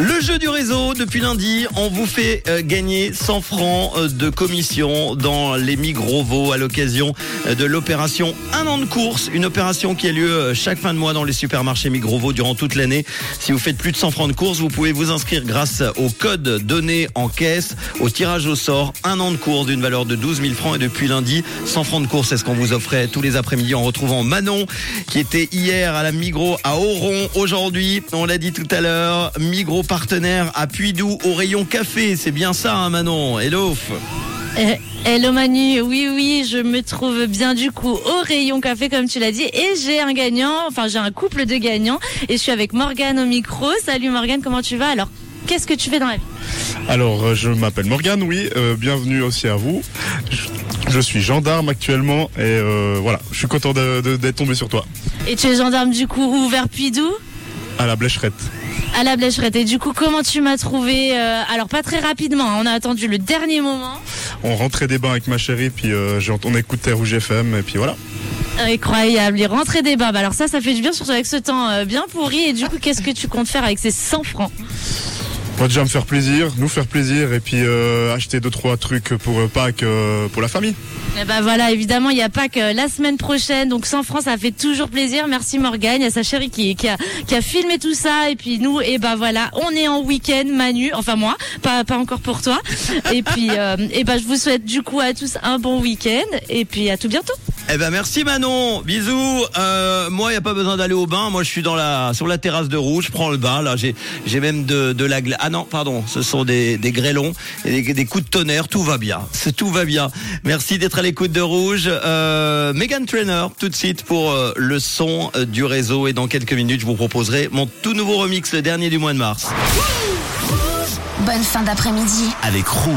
Le jeu du réseau, depuis lundi, on vous fait euh, gagner 100 francs euh, de commission dans les Migros à l'occasion euh, de l'opération Un an de course, une opération qui a lieu chaque fin de mois dans les supermarchés Migros durant toute l'année. Si vous faites plus de 100 francs de course, vous pouvez vous inscrire grâce au code donné en caisse, au tirage au sort, un an de course d'une valeur de 12 000 francs et depuis lundi, 100 francs de course, c'est ce qu'on vous offrait tous les après-midi en retrouvant Manon qui était hier à la Migros à Oron. Aujourd'hui, on l'a dit tout à l'heure, Migros partenaire à Puydou au rayon café. C'est bien ça, hein, Manon. Hello. Euh, Hello Manu, oui oui, je me trouve bien du coup au rayon café comme tu l'as dit. Et j'ai un gagnant, enfin j'ai un couple de gagnants. Et je suis avec Morgane au micro. Salut Morgane, comment tu vas? Alors, qu'est-ce que tu fais dans la vie? Alors, euh, je m'appelle Morgane, oui, euh, bienvenue aussi à vous. Je, je suis gendarme actuellement et euh, voilà, je suis content d'être tombé sur toi. Et tu es gendarme du coup où? Vers Puydou? À la Blécherette. À la Blécherette. Et du coup, comment tu m'as trouvé euh, Alors pas très rapidement, hein, on a attendu le dernier moment. On rentrait des bains avec ma chérie, puis euh, on écoutait Rouge FM, et puis voilà. Incroyable, les rentrées des bains. Bah, Alors ça, ça fait du bien, surtout avec ce temps euh, bien pourri. Et du coup, qu'est-ce que tu comptes faire avec ces 100 francs? Va déjà me faire plaisir, nous faire plaisir, et puis euh, acheter deux trois trucs pour euh, Pâques euh, pour la famille. Eh ben voilà, évidemment, il n'y a pas que la semaine prochaine. Donc 100 francs, ça fait toujours plaisir. Merci Morgane, il y a sa chérie qui, a, filmé tout ça. Et puis nous, et ben voilà, on est en week-end, Manu. Enfin moi, pas, pas encore pour toi. Et puis, et ben je vous souhaite du coup à tous un bon week-end. Et puis à tout bientôt. Eh ben merci Manon, bisous. Euh, moi, il y a pas besoin d'aller au bain. Moi, je suis dans la sur la terrasse de Rouge. Je prends le bain. Là, j'ai j'ai même de, de la glace. Ah non, pardon, ce sont des, des grêlons et des, des coups de tonnerre. Tout va bien. C'est tout va bien. Merci d'être à l'écoute de Rouge. Euh, Megan Trainer, tout de suite pour euh, le son euh, du réseau. Et dans quelques minutes, je vous proposerai mon tout nouveau remix, le dernier du mois de mars. Bonne fin d'après-midi. Avec Rouge.